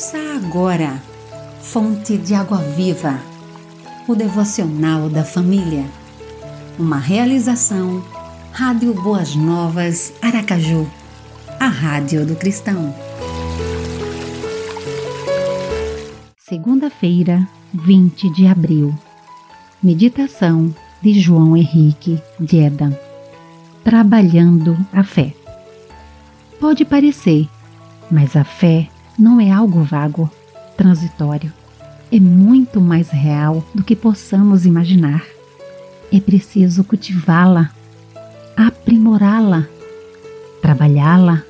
Ouça agora, Fonte de Água Viva, o devocional da família. Uma realização, Rádio Boas Novas, Aracaju, a Rádio do Cristão. Segunda-feira, 20 de abril. Meditação de João Henrique Diedan. Trabalhando a fé. Pode parecer, mas a fé não é algo vago, transitório. É muito mais real do que possamos imaginar. É preciso cultivá-la, aprimorá-la, trabalhá-la,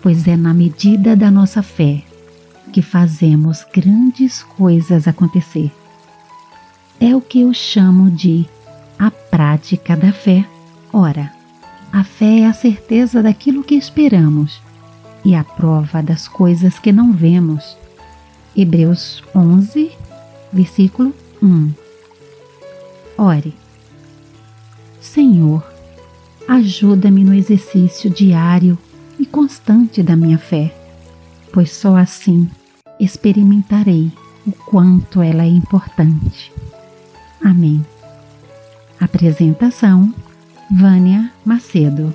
pois é na medida da nossa fé que fazemos grandes coisas acontecer. É o que eu chamo de a prática da fé. Ora, a fé é a certeza daquilo que esperamos e a prova das coisas que não vemos. Hebreus 11, versículo 1. Ore, Senhor, ajuda-me no exercício diário e constante da minha fé, pois só assim experimentarei o quanto ela é importante. Amém. Apresentação: Vânia Macedo.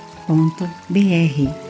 www.radiocultura.com.br